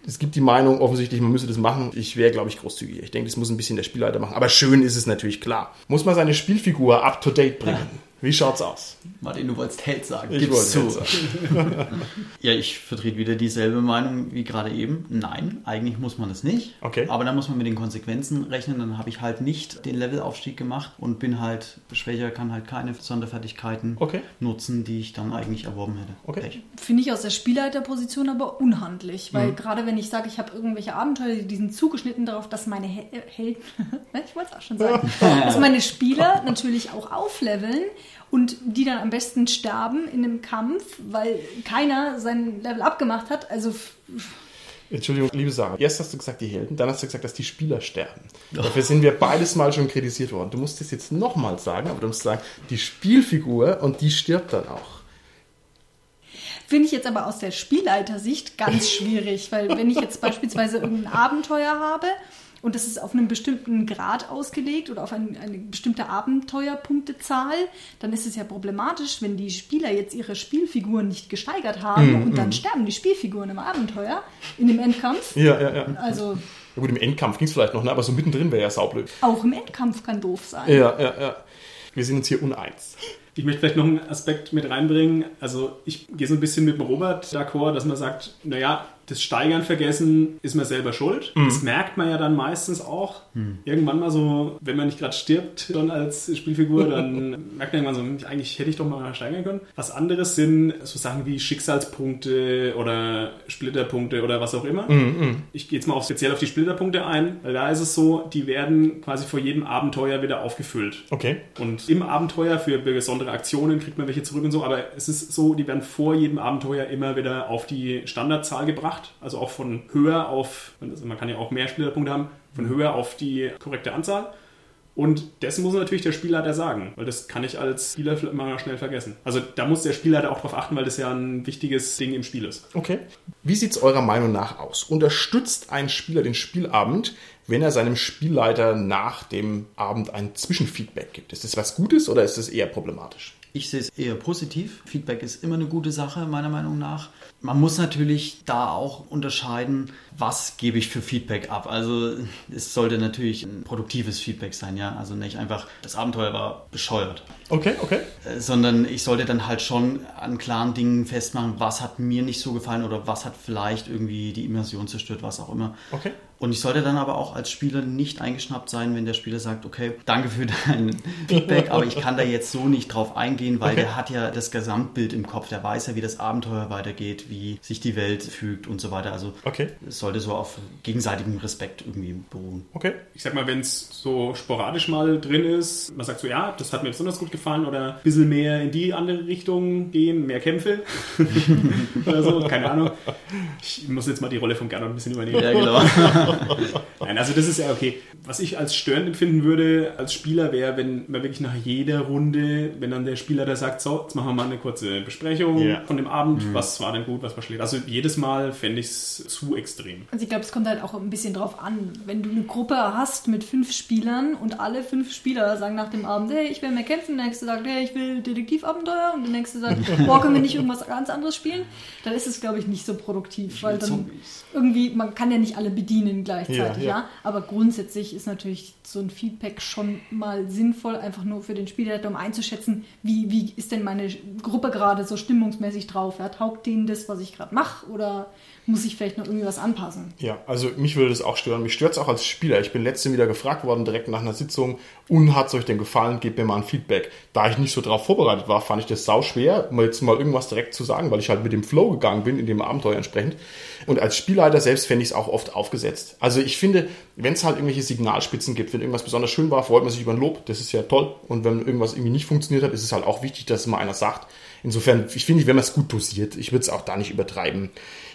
Es gibt die Meinung, offensichtlich, man müsse das machen. Ich wäre, glaube ich, großzügig. Ich denke, das muss ein bisschen der Spielleiter machen. Aber schön ist es natürlich klar. Muss man seine Spielfigur up to date bringen. Wie schaut's aus? Martin, du wolltest Held sagen. Ich Gib's wollte zu. Held Ja, ich vertrete wieder dieselbe Meinung wie gerade eben. Nein, eigentlich muss man es nicht. Okay. Aber dann muss man mit den Konsequenzen rechnen. Dann habe ich halt nicht den Levelaufstieg gemacht und bin halt schwächer, kann halt keine Sonderfertigkeiten Okay. nutzen, die ich dann eigentlich erworben hätte. Okay. Pech. Finde ich aus der Spielleiterposition aber unhandlich, Mhm. weil gerade wenn ich sage, ich habe irgendwelche Abenteuer, die sind zugeschnitten darauf, dass meine äh, Helden, ich wollte es auch schon sagen, dass meine Spieler natürlich auch aufleveln und die dann am besten sterben in einem Kampf, weil keiner sein Level abgemacht hat. Also Entschuldigung, liebe Sarah. Erst hast du gesagt, die Helden, dann hast du gesagt, dass die Spieler sterben. Dafür sind wir beides mal schon kritisiert worden. Du musst das jetzt nochmal sagen, aber du musst sagen, die Spielfigur und die stirbt dann auch. Finde ich jetzt aber aus der Spielleitersicht ganz schwierig, weil wenn ich jetzt beispielsweise irgendein Abenteuer habe und das ist auf einen bestimmten Grad ausgelegt oder auf ein, eine bestimmte Abenteuerpunktezahl, dann ist es ja problematisch, wenn die Spieler jetzt ihre Spielfiguren nicht gesteigert haben und dann sterben die Spielfiguren im Abenteuer, in dem Endkampf. Ja, ja, ja. Also Ja gut, im Endkampf ging es vielleicht noch, ne? aber so mittendrin wäre ja saublöd. auch im Endkampf kann doof sein. Ja, ja, ja. Wir sind uns hier uneins. Ich möchte vielleicht noch einen Aspekt mit reinbringen. Also ich gehe so ein bisschen mit dem Robert d'accord, dass man sagt, naja, das Steigern vergessen, ist man selber schuld. Das merkt man ja dann meistens auch. Irgendwann mal so, wenn man nicht gerade stirbt dann als Spielfigur, dann merkt man irgendwann so, eigentlich hätte ich doch mal steigern können. Was anderes sind so Sachen wie Schicksalspunkte oder Splitterpunkte oder was auch immer. Ich gehe jetzt mal auf, speziell auf die Splitterpunkte ein, weil da ist es so, die werden quasi vor jedem Abenteuer wieder aufgefüllt. Okay. Und im Abenteuer für besondere Aktionen kriegt man welche zurück und so, aber es ist so, die werden vor jedem Abenteuer immer wieder auf die Standardzahl gebracht, also auch von höher auf, also man kann ja auch mehr Splitterpunkte haben, von höher auf die korrekte Anzahl. Und das muss natürlich der Spielleiter sagen, weil das kann ich als Spieler mal schnell vergessen. Also da muss der Spielleiter auch drauf achten, weil das ja ein wichtiges Ding im Spiel ist. Okay. Wie sieht es eurer Meinung nach aus? Unterstützt ein Spieler den Spielabend, wenn er seinem Spielleiter nach dem Abend ein Zwischenfeedback gibt? Ist das was Gutes oder ist das eher problematisch? Ich sehe es eher positiv. Feedback ist immer eine gute Sache, meiner Meinung nach. Man muss natürlich da auch unterscheiden, was gebe ich für Feedback ab. Also es sollte natürlich ein produktives Feedback sein, ja. Also nicht einfach, das Abenteuer war bescheuert. Okay, okay. Äh, sondern ich sollte dann halt schon an klaren Dingen festmachen, was hat mir nicht so gefallen oder was hat vielleicht irgendwie die Immersion zerstört, was auch immer. Okay. Und ich sollte dann aber auch als Spieler nicht eingeschnappt sein, wenn der Spieler sagt, okay, danke für dein Feedback, aber ich kann da jetzt so nicht drauf eingehen, weil Okay. der hat ja das Gesamtbild im Kopf, der weiß ja, wie das Abenteuer weitergeht, wie sich die Welt fügt und so weiter. Also Okay. es sollte so auf gegenseitigem Respekt irgendwie beruhen. Okay. Ich sag mal, wenn es so sporadisch mal drin ist, man sagt so, ja, das hat mir besonders gut gefallen oder ein bisschen mehr in die andere Richtung gehen, mehr Kämpfe oder so, keine Ahnung. Ich muss jetzt mal die Rolle von Gernot ein bisschen übernehmen. Ja, genau. Nein, also das ist ja okay. Was ich als störend empfinden würde als Spieler wäre, wenn man wirklich nach jeder Runde, wenn dann der Spieler da sagt, so, jetzt machen wir mal eine kurze Besprechung Ja. von dem Abend, was war denn gut, was war schlecht. Also jedes Mal fände ich es zu extrem. Also ich glaube, es kommt halt auch ein bisschen drauf an. Wenn du eine Gruppe hast mit fünf Spielern und alle fünf Spieler sagen nach dem Abend, hey, ich will mehr kämpfen, der nächste sagt, hey, ich will Detektivabenteuer und der nächste sagt, boah, können wir nicht irgendwas ganz anderes spielen? Dann ist es, glaube ich, nicht so produktiv, weil dann Zombies. Irgendwie, man kann ja nicht alle bedienen gleichzeitig, Ja, ja, ja. Aber grundsätzlich ist natürlich so ein Feedback schon mal sinnvoll, einfach nur für den Spielleiter, um einzuschätzen, wie, wie ist denn meine Gruppe gerade so stimmungsmäßig drauf? Ja? Taugt denen das, was ich gerade mache oder muss ich vielleicht noch irgendwie was anpassen? Ja, also mich würde das auch stören. Mich stört es auch als Spieler. Ich bin letztens wieder gefragt worden, direkt nach einer Sitzung, und hat es euch denn gefallen? Gebt mir mal ein Feedback. Da ich nicht so drauf vorbereitet war, fand ich das sau schwer, mal jetzt mal irgendwas direkt zu sagen, weil ich halt mit dem Flow gegangen bin, in dem Abenteuer entsprechend. Und als Spielleiter selbst fände ich es auch oft aufgesetzt. Also ich finde, wenn es halt irgendwelche Signalspitzen gibt, wenn irgendwas besonders schön war, freut man sich über ein Lob, das ist ja toll. Und wenn irgendwas irgendwie nicht funktioniert hat, ist es halt auch wichtig, dass mal einer sagt. Insofern, ich finde, wenn man es gut dosiert, ich würde es auch da nicht übertreiben.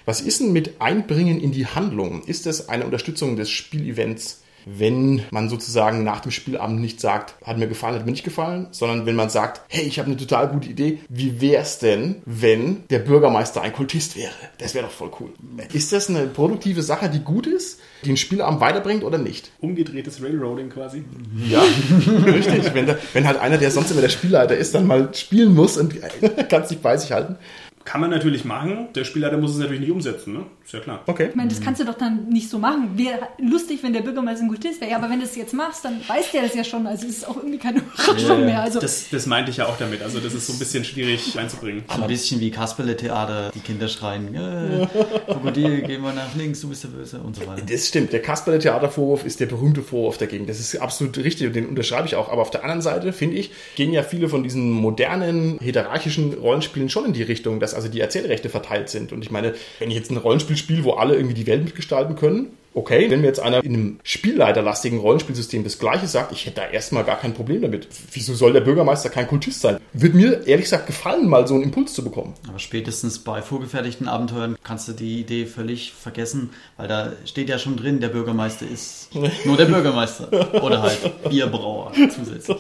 Was ist denn mit Einbringen in die Handlung? Ist das eine Unterstützung des Spielevents, wenn man sozusagen nach dem Spielabend nicht sagt, hat mir gefallen, hat mir nicht gefallen, sondern wenn man sagt, hey, ich habe eine total gute Idee, wie wär's denn, wenn der Bürgermeister ein Kultist wäre? Das wäre doch voll cool. Ist das eine produktive Sache, die gut ist, die den Spielabend weiterbringt oder nicht? Umgedrehtes Railroading quasi. Ja, richtig. Wenn, da, wenn halt einer, der sonst immer der Spielleiter ist, dann mal spielen muss und kann es nicht bei sich halten. Kann man natürlich machen. Der Spielleiter muss es natürlich nicht umsetzen, ne? Ist ja klar. Okay. Ich meine, das kannst du doch dann nicht so machen. Wäre lustig, wenn der Bürgermeister ein Kultist wäre. Ja, aber wenn du es jetzt machst, dann weiß der das ja schon. Also ist es auch irgendwie keine Überraschung mehr. Also Das, das meinte ich ja auch damit. Also das ist so ein bisschen schwierig einzubringen. So ein bisschen wie Kasperle-Theater, die Kinder schreien, äh, Krokodil, gehen wir nach links, du bist der Böse und so weiter. Das stimmt. Der Kasperle Theatervorwurf ist der berühmte Vorwurf dagegen. Das ist absolut richtig und den unterschreibe ich auch. Aber auf der anderen Seite, finde ich, gehen ja viele von diesen modernen, hierarchischen Rollenspielen schon in die Richtung, dass also die Erzählrechte verteilt sind. Und ich meine, wenn ich jetzt ein Rollenspiel spiele, wo alle irgendwie die Welt mitgestalten können, okay. Wenn mir jetzt einer in einem spielleiterlastigen Rollenspielsystem das Gleiche sagt, ich hätte da erstmal gar kein Problem damit. Wieso soll der Bürgermeister kein Kultist sein? Wird mir ehrlich gesagt gefallen, mal so einen Impuls zu bekommen. Aber spätestens bei vorgefertigten Abenteuern kannst du die Idee völlig vergessen, weil da steht ja schon drin, der Bürgermeister ist nur der Bürgermeister. Oder halt Bierbrauer zusätzlich.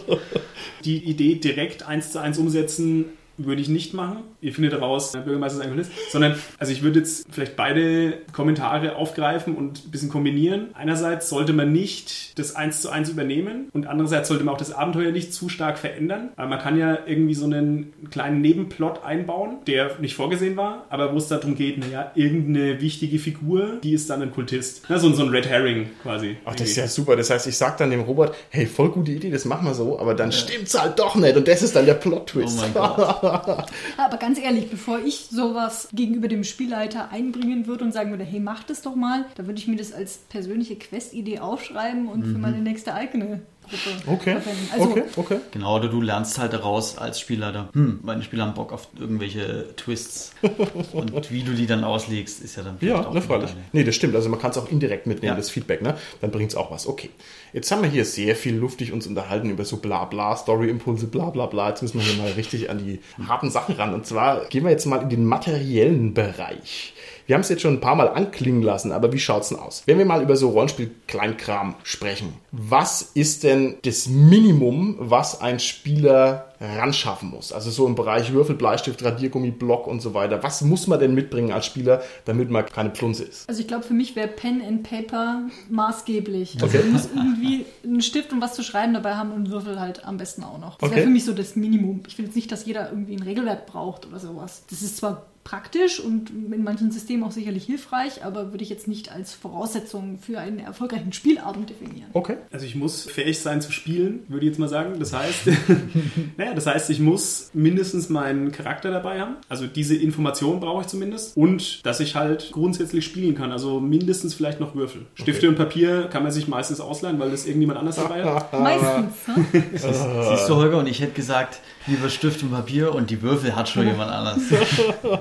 Die Idee direkt eins zu eins umsetzen würde ich nicht machen. Ihr findet heraus, der Bürgermeister ist ein Kultist. Sondern, also ich würde jetzt vielleicht beide Kommentare aufgreifen und ein bisschen kombinieren. Einerseits sollte man nicht das eins zu eins übernehmen und andererseits sollte man auch das Abenteuer nicht zu stark verändern. Weil man kann ja irgendwie so einen kleinen Nebenplot einbauen, der nicht vorgesehen war, aber wo es darum geht, naja, irgendeine wichtige Figur, die ist dann ein Kultist. Ja, so, so ein Red Herring quasi. Ach, das ist ja super. Das heißt, ich sag dann dem Robert, hey, voll gute Idee, das machen wir so, aber dann stimmt's halt doch nicht und das ist dann der Plot-Twist. Oh mein Gott. Aber ganz ehrlich, bevor ich sowas gegenüber dem Spielleiter einbringen würde und sagen würde, hey, mach das doch mal, da würde ich mir das als persönliche Quest-Idee aufschreiben und für meine nächste eigene Gruppe Okay. Also, okay, okay. Genau, oder du lernst halt daraus als Spielleiter, hm, meine Spieler haben Bock auf irgendwelche Twists. Und wie du die dann auslegst, ist ja dann vielleicht Ja, auch ne, freilich. deine- Nee, das stimmt. Also man kann es auch indirekt mitnehmen, Ja. das Feedback, ne? Dann bringt es auch was. Okay. Jetzt haben wir hier sehr viel luftig uns unterhalten über so bla bla, Story-Impulse, bla bla bla. Jetzt müssen wir hier mal richtig an die harten Sachen ran. Und zwar gehen wir jetzt mal in den materiellen Bereich. Wir haben es jetzt schon ein paar Mal anklingen lassen, aber wie schaut's denn aus? Wenn wir mal über so Rollenspiel-Kleinkram sprechen, was ist denn das Minimum, was ein Spieler ranschaffen muss? Also so im Bereich Würfel, Bleistift, Radiergummi, Block und so weiter. Was muss man denn mitbringen als Spieler, damit man keine Plunze ist? Also ich glaube, für mich wäre Pen and Paper maßgeblich. Also man muss irgendwie einen Stift, um was zu schreiben dabei haben und einen Würfel halt am besten auch noch. Das Okay. wäre für mich so das Minimum. Ich will jetzt nicht, dass jeder irgendwie ein Regelwerk braucht oder sowas. Das ist zwar praktisch und in manchen Systemen auch sicherlich hilfreich, aber würde ich jetzt nicht als Voraussetzung für einen erfolgreichen Spielabend definieren. Okay. Also ich muss fähig sein zu spielen, würde ich jetzt mal sagen. Das heißt, naja, das heißt, ich muss mindestens meinen Charakter dabei haben. Also diese Information brauche ich zumindest. Und dass ich halt grundsätzlich spielen kann. Also mindestens vielleicht noch Würfel. Stifte und Papier kann man sich meistens ausleihen, weil das irgendjemand anders dabei hat. Meistens. Ne? Siehst du, Holger, und ich hätte gesagt, lieber Stift und Papier und die Würfel hat schon jemand anders.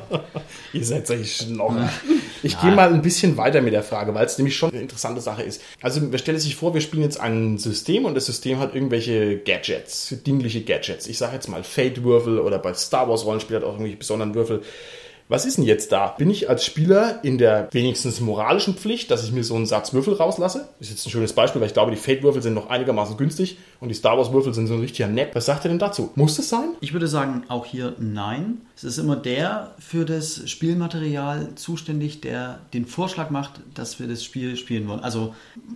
Ihr seid solche Schnorrer. Ich gehe mal ein bisschen weiter mit der Frage, weil es nämlich schon eine interessante Sache ist. Also, man stellt sich vor, wir spielen jetzt ein System und das System hat irgendwelche Gadgets, dingliche Gadgets. Ich sage jetzt mal Fate-Würfel oder bei Star Wars Rollenspiel hat auch irgendwelche besonderen Würfel. Was ist denn jetzt da? Bin ich als Spieler in der wenigstens moralischen Pflicht, dass ich mir so einen Satz Würfel rauslasse? Ist jetzt ein schönes Beispiel, weil ich glaube, die Fate-Würfel sind noch einigermaßen günstig und die Star Wars-Würfel sind so ein richtiger Nett. Was sagt ihr denn dazu? Muss das sein? Ich würde sagen, auch hier nein. Es ist immer der für das Spielmaterial zuständig, der den Vorschlag macht, dass wir das Spiel spielen wollen. Also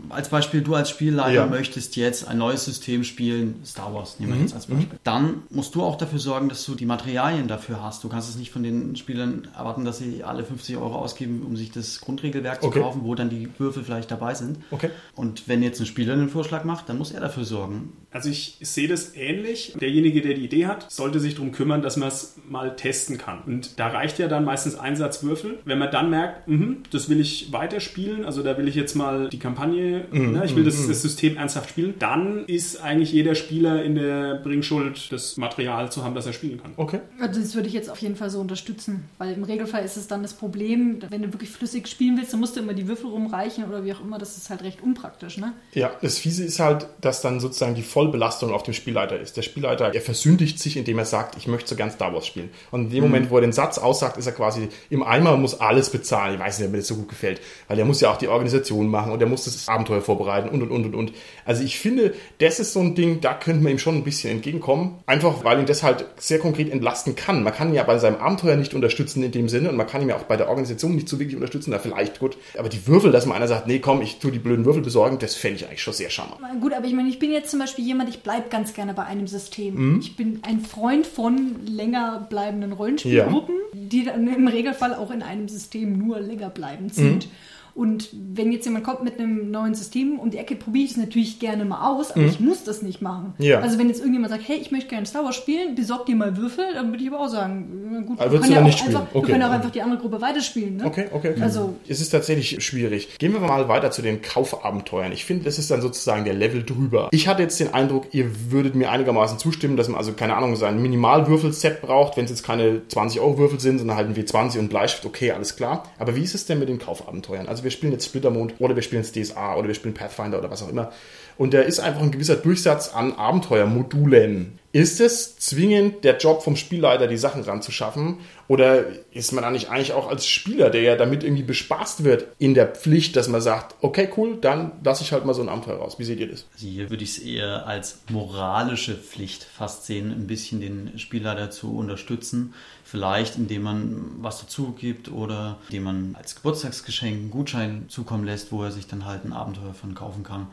als Beispiel, du als Spielleiter Ja. möchtest jetzt ein neues System spielen, Star Wars, nehmen wir jetzt als Beispiel. Dann musst du auch dafür sorgen, dass du die Materialien dafür hast. Du kannst es nicht von den Spielern erwarten, dass sie alle 50 Euro ausgeben, um sich das Grundregelwerk Okay. zu kaufen, wo dann die Würfel vielleicht dabei sind. Okay. Und wenn jetzt ein Spieler einen Vorschlag macht, dann muss er dafür sorgen. Also ich sehe das ähnlich. Derjenige, der die Idee hat, sollte sich darum kümmern, dass man es mal testen kann. Und da reicht ja dann meistens ein Satz Würfel. Wenn man dann merkt, mhm, das will ich weiterspielen, also da will ich jetzt mal die Kampagne, ne, ich will das, das System ernsthaft spielen, dann ist eigentlich jeder Spieler in der Bringschuld, das Material zu haben, das er spielen kann. Okay. Also das würde ich jetzt auf jeden Fall so unterstützen, weil im Regelfall ist es dann das Problem, wenn du wirklich flüssig spielen willst, dann musst du immer die Würfel rumreichen oder wie auch immer, das ist halt recht unpraktisch, ne? Ja, das Fiese ist halt, dass dann sozusagen die Vollbelastung auf dem Spielleiter ist. Der Spielleiter, er versündigt sich, indem er sagt, ich möchte so gern Star Wars spielen. Und in dem Moment, wo er den Satz aussagt, ist er quasi im Eimer und muss alles bezahlen. Ich weiß nicht, ob mir das so gut gefällt. Weil er muss ja auch die Organisation machen und er muss das Abenteuer vorbereiten und und und und und. Also ich finde, das ist so ein Ding, da könnte man ihm schon ein bisschen entgegenkommen. Einfach, weil ihn das halt sehr konkret entlasten kann. Man kann ihn ja bei seinem Abenteuer nicht unterstützen in dem Sinne und man kann ihn ja auch bei der Organisation nicht so wirklich unterstützen. Da vielleicht gut. Aber die Würfel, dass mal einer sagt, nee, komm, ich tu die blöden Würfel besorgen, das fände ich eigentlich schon sehr charmant. Gut, aber ich meine, ich bin jetzt zum Beispiel jemand, ich bleibe ganz gerne bei einem System. Mhm. Ich bin ein Freund von länger bleibenden Rollenspielgruppen, die dann im Regelfall auch in einem System nur länger bleibend sind. Mhm. Und wenn jetzt jemand kommt mit einem neuen System um die Ecke, probiere ich es natürlich gerne mal aus, aber ich muss das nicht machen. Mhm. Ja. Also wenn jetzt irgendjemand sagt, hey, ich möchte gerne Star Wars spielen, besorg dir mal Würfel, dann würde ich aber auch sagen, gut, Aber wir können ja nicht einfach, spielen? wir Okay. können auch einfach die andere Gruppe weiterspielen. Ne? Okay, okay. Also Es ist tatsächlich schwierig. Gehen wir mal weiter zu den Kaufabenteuern. Ich finde, das ist dann sozusagen der Level drüber. Ich hatte jetzt den Eindruck, ihr würdet mir einigermaßen zustimmen, dass man also, keine Ahnung, sein Minimalwürfelset braucht, wenn es jetzt keine 20-Euro-Würfel sind, sondern halt ein W20 und Bleistift, okay, alles klar. Aber wie ist es denn mit den Kaufabenteuern? Also wir spielen jetzt Splittermond oder wir spielen jetzt DSA oder wir spielen Pathfinder oder was auch immer. Und da ist einfach ein gewisser Durchsatz an Abenteuermodulen. Ist es zwingend der Job vom Spielleiter, die Sachen ranzuschaffen? Oder ist man da nicht eigentlich auch als Spieler, der ja damit irgendwie bespaßt wird, in der Pflicht, dass man sagt, okay, cool, dann lasse ich halt mal so ein Abenteuer raus. Wie seht ihr das? Also hier würde ich es eher als moralische Pflicht fast sehen, ein bisschen den Spielleiter zu unterstützen. Vielleicht indem man was dazu gibt oder indem man als Geburtstagsgeschenk einen Gutschein zukommen lässt, wo er sich dann halt ein Abenteuer von kaufen kann.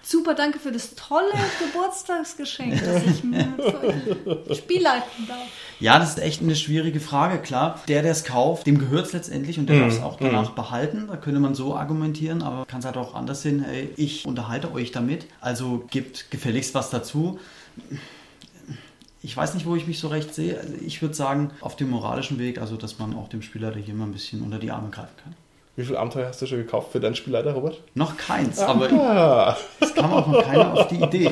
super, danke für das tolle Geburtstagsgeschenk, das ich mir spielleiten darf. Ja, das ist echt eine schwierige Frage, klar. Der, der es kauft, dem gehört es letztendlich und der darf es auch danach behalten. Da könnte man so argumentieren, aber kann es halt auch anders sehen, hey, ich unterhalte euch damit, also gebt gefälligst was dazu. Ich weiß nicht, wo ich mich so recht sehe. Also ich würde sagen, auf dem moralischen Weg, also dass man auch dem Spielleiter hier mal ein bisschen unter die Arme greifen kann. Wie viele Abenteuer hast du schon gekauft für deinen Spielleiter, Robert? Noch keins, aber Ah, es kam auch noch keiner auf die Idee.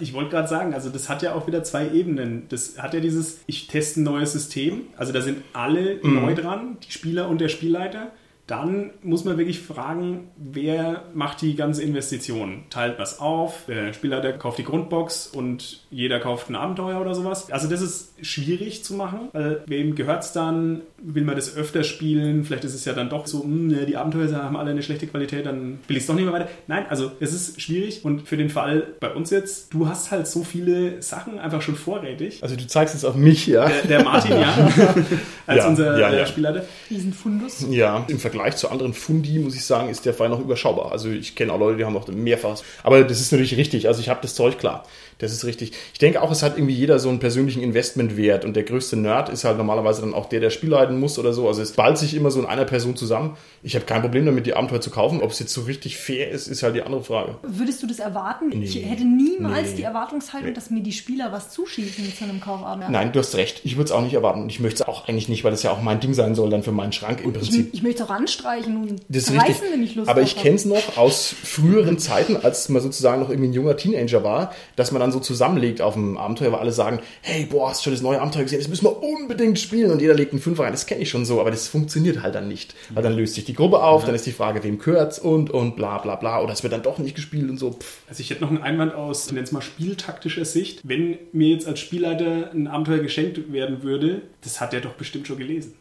Ich wollte gerade sagen, also das hat ja auch wieder zwei Ebenen. Das hat ja dieses, ich teste ein neues System, also da sind alle neu dran, die Spieler und der Spielleiter. Dann muss man wirklich fragen, wer macht die ganze Investition? Teilt was auf, der Spielleiter kauft die Grundbox und jeder kauft ein Abenteuer oder sowas. Also das ist schwierig zu machen, weil wem gehört es dann? Will man das öfter spielen? Vielleicht ist es ja dann doch so, hm, ne, die Abenteuer haben alle eine schlechte Qualität, dann will ich es doch nicht mehr weiter. Nein, also es ist schwierig und für den Fall bei uns jetzt, du hast halt so viele Sachen einfach schon vorrätig. also du zeigst es auf mich, ja? Der, der Martin, ja, als Ja, unser ja, äh, ja. Spielleiter. Riesenfundus. Ja, im Vergleich zu anderen Fundi, muss ich sagen, ist der Fall noch überschaubar. Also ich kenne auch Leute, die haben noch mehrfaches. Aber das ist natürlich richtig. Also ich habe das Zeug klar. Das ist richtig. Ich denke auch, es hat irgendwie jeder so einen persönlichen Investmentwert und der größte Nerd ist halt normalerweise dann auch der, der Spiel leiten muss oder so. Also es ballt sich immer so in einer Person zusammen. Ich habe kein Problem damit, die Abenteuer zu kaufen. Ob es jetzt so richtig fair ist, ist halt die andere Frage. Würdest du das erwarten? Ich Nee. hätte niemals Nee. die Erwartungshaltung, Nee. dass mir die Spieler was zuschießen zu einem Kaufabend. Nein, du hast recht. Ich würde es auch nicht erwarten. Und ich möchte es auch eigentlich nicht, weil das ja auch mein Ding sein soll, dann für meinen Schrank im Prinzip. Ich, ich möchte auch anstreichen und Das ist reißen, richtig. wenn ich Lust Aber ich kenne es noch aus früheren Zeiten, als man sozusagen noch irgendwie ein junger Teenager war, dass man dann so zusammenlegt auf dem Abenteuer, weil alle sagen, hey, boah, hast du schon das neue Abenteuer gesehen? Das müssen wir unbedingt spielen. Und jeder legt einen Fünfer rein. Das kenne ich schon so, aber das funktioniert halt dann nicht. Weil dann löst sich die Gruppe auf, dann ist die Frage, wem gehört's und, und bla bla bla. Oder es wird dann doch nicht gespielt und so. Pff. Also ich hätte noch einen Einwand aus, es mal spieltaktischer Sicht. Wenn mir jetzt als Spielleiter ein Abenteuer geschenkt werden würde, das hat er doch bestimmt schon gelesen.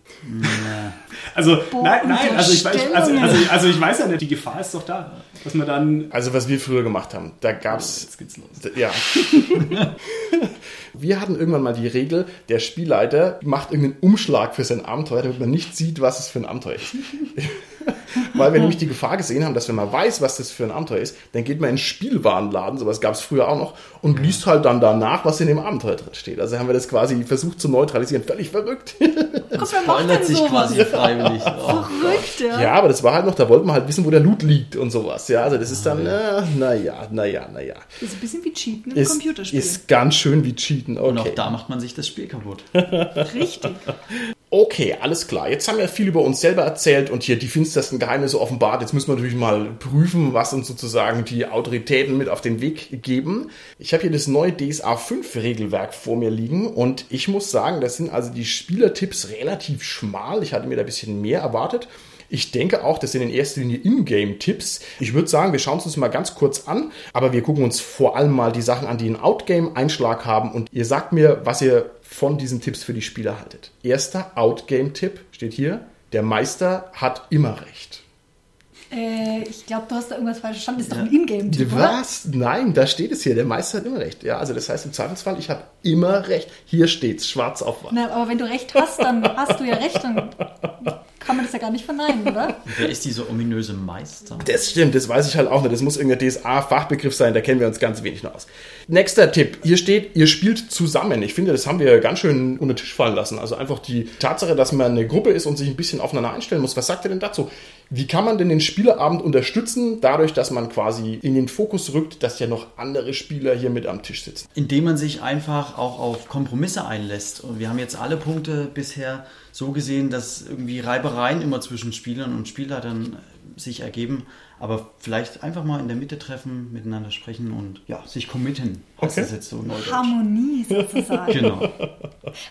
Also, Boah, nein, nein, also ich, weiß, also, also, also ich weiß ja nicht, die Gefahr ist doch da, dass man dann Also was wir früher gemacht haben, da gab's Jetzt geht's los. Ja. Wir hatten irgendwann mal die Regel, der Spielleiter macht irgendeinen Umschlag für sein Abenteuer, damit man nicht sieht, was es für ein Abenteuer ist. Weil wir nämlich die Gefahr gesehen haben, dass wenn man weiß, was das für ein Abenteuer ist, dann geht man in einen Spielwarenladen, sowas gab es früher auch noch, und liest halt dann danach, was in dem Abenteuer drin steht. Also haben wir das quasi versucht zu neutralisieren. Völlig verrückt. Spoilert denn sich sowas? quasi freiwillig. Oh. Verrückt, ja. Ja, aber das war halt noch, da wollte man halt wissen, wo der Loot liegt und sowas. Ja, also das ist dann, äh, naja, naja, naja. Das ist ein bisschen wie Cheaten im Ist, Computerspiel. ist ganz schön wie Cheaten. Okay. Und auch da macht man sich das Spiel kaputt. Richtig. Okay, alles klar. Jetzt haben wir viel über uns selber erzählt und hier die finstersten Geheimnisse offenbart. Jetzt müssen wir natürlich mal prüfen, was uns sozusagen die Autoritäten mit auf den Weg geben. Ich habe hier das neue DSA 5 Regelwerk vor mir liegen und ich muss sagen, das sind also die Spielertipps relativ schmal. Ich hatte mir da ein bisschen mehr erwartet. Ich denke auch, das sind in erster Linie Ingame-Tipps. Ich würde sagen, wir schauen es uns mal ganz kurz an, aber wir gucken uns vor allem mal die Sachen an, die einen Outgame-Einschlag haben und ihr sagt mir, was ihr von diesen Tipps für die Spieler haltet. Erster Outgame-Tipp steht hier, der Meister hat immer recht. Äh, ich glaube, du hast da irgendwas falsch verstanden. Das ist doch ein Ingame-Tipp, oder? Was? Nein, da steht es hier, der Meister hat immer recht. Ja, also das heißt im Zweifelsfall, ich habe immer recht. Hier steht's, schwarz auf weiß. Na, aber wenn du recht hast, dann hast du ja recht. Dann kann man das ja gar nicht verneinen, oder? Wer ist dieser ominöse Meister? Das stimmt, das weiß ich halt auch nicht. Das muss irgendein DSA-Fachbegriff sein, da kennen wir uns ganz wenig noch aus. Nächster Tipp. Hier steht, ihr spielt zusammen. Ich finde, das haben wir ganz schön unter den Tisch fallen lassen. Also einfach die Tatsache, dass man eine Gruppe ist und sich ein bisschen aufeinander einstellen muss. Was sagt ihr denn dazu? Wie kann man denn den Spieleabend unterstützen, dadurch, dass man quasi in den Fokus rückt, dass ja noch andere Spieler hier mit am Tisch sitzen? Indem man sich einfach auch auf Kompromisse einlässt. Und wir haben jetzt alle Punkte bisher so gesehen, dass irgendwie Reibereien immer zwischen Spielern und Spielleitern sich ergeben. Aber vielleicht einfach mal in der Mitte treffen, miteinander sprechen und ja, sich committen. Heißt Okay. das jetzt so neudeutsch? Harmonie sozusagen. Genau.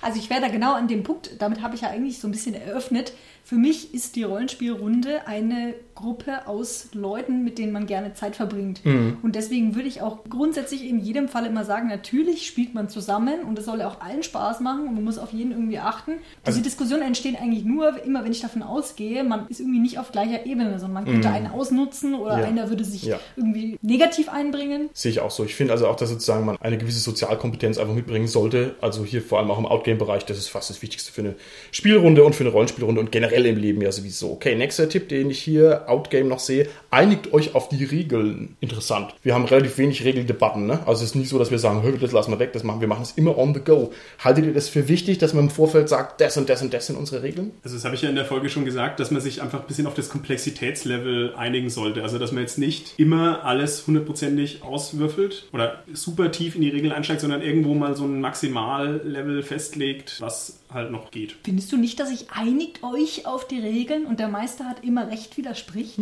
Also ich wäre da genau an dem Punkt, damit habe ich ja eigentlich so ein bisschen eröffnet. Für mich ist die Rollenspielrunde eine Gruppe aus Leuten, mit denen man gerne Zeit verbringt. Und deswegen würde ich auch grundsätzlich in jedem Fall immer sagen, natürlich spielt man zusammen und es soll ja auch allen Spaß machen und man muss auf jeden irgendwie achten. Diese Diskussionen entstehen eigentlich nur, immer wenn ich davon ausgehe, man ist irgendwie nicht auf gleicher Ebene, sondern man könnte einen ausnutzen oder Ja. einer würde sich Ja. irgendwie negativ einbringen. Sehe ich auch so. Ich finde also auch, dass sozusagen man eine gewisse Sozialkompetenz einfach mitbringen sollte. Also hier vor allem auch im Outgame-Bereich, das ist fast das Wichtigste für eine Spielrunde und für eine Rollenspielrunde und generell im Leben ja sowieso. Okay, nächster Tipp, den ich hier Outgame noch sehe, einigt euch auf die Regeln. Interessant. Wir haben relativ wenig Regeldebatten, ne? Also es ist nicht so, dass wir sagen, das lassen wir weg, das machen wir machen es immer on the go. Haltet ihr das für wichtig, dass man im Vorfeld sagt, das und das und das sind unsere Regeln? Also das habe ich ja in der Folge schon gesagt, dass man sich einfach ein bisschen auf das Komplexitätslevel einigen sollte. Also dass man jetzt nicht immer alles hundertprozentig auswürfelt oder super tief in die Regeln einsteigt, sondern irgendwo mal so ein Maximallevel festlegt, was halt noch geht. Findest du nicht, dass sich einigt euch auf die Regeln und der Meister hat immer recht widerspricht?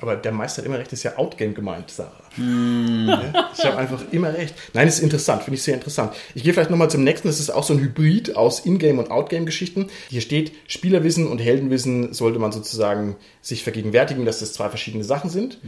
Aber der Meister hat immer recht, ist ja Outgame gemeint, Sarah. Ja, ich habe einfach immer recht. Nein, das ist interessant, finde ich sehr interessant. Ich gehe vielleicht nochmal zum nächsten. Das ist auch so ein Hybrid aus Ingame- und Outgame-Geschichten. Hier steht, Spielerwissen und Heldenwissen sollte man sozusagen sich vergegenwärtigen, dass das zwei verschiedene Sachen sind.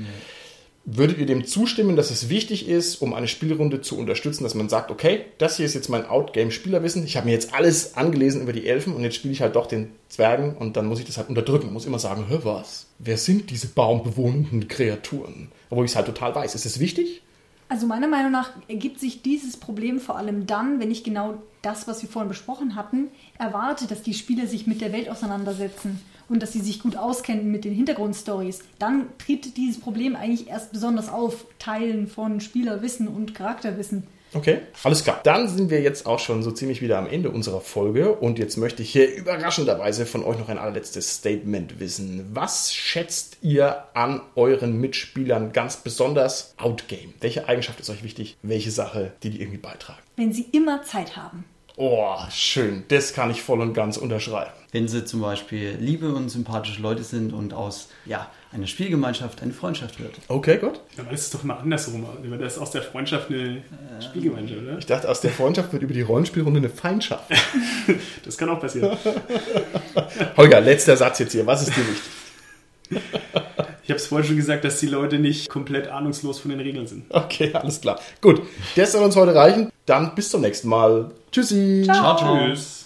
Würdet ihr dem zustimmen, dass es wichtig ist, um eine Spielrunde zu unterstützen, dass man sagt, okay, das hier ist jetzt mein Outgame-Spielerwissen. Ich habe mir jetzt alles angelesen über die Elfen und jetzt spiele ich halt doch den Zwergen und dann muss ich das halt unterdrücken. Muss immer sagen, hör was? Wer sind diese baumbewohnenden Kreaturen? Obwohl ich es halt total weiß. Ist es wichtig? Also meiner Meinung nach ergibt sich dieses Problem vor allem dann, wenn ich genau das, was wir vorhin besprochen hatten, erwarte, dass die Spieler sich mit der Welt auseinandersetzen und dass sie sich gut auskennen mit den Hintergrundstories. Dann tritt dieses Problem eigentlich erst besonders auf, Teilen von Spielerwissen und Charakterwissen. Okay, alles klar. Dann sind wir jetzt auch schon so ziemlich wieder am Ende unserer Folge und jetzt möchte ich hier überraschenderweise von euch noch ein allerletztes Statement wissen. Was schätzt ihr an euren Mitspielern ganz besonders Outgame? Welche Eigenschaft ist euch wichtig? Welche Sache, die die irgendwie beitragen? Wenn sie immer Zeit haben. Oh, schön. Das kann ich voll und ganz unterschreiben. Wenn sie zum Beispiel liebe und sympathische Leute sind und aus ja, einer Spielgemeinschaft eine Freundschaft wird. Okay, gut. Aber das ist doch immer andersrum. Das ist aus der Freundschaft eine Spielgemeinschaft, oder? Ich dachte, aus der Freundschaft wird über die Rollenspielrunde eine Feindschaft. Das kann auch passieren. Holger, letzter Satz jetzt hier. Was ist dir wichtig? Ich habe es vorhin schon gesagt, dass die Leute nicht komplett ahnungslos von den Regeln sind. Okay, alles klar. Gut, das soll uns heute reichen. Dann bis zum nächsten Mal. Tschüssi. Ciao. Ciao. Tschüss.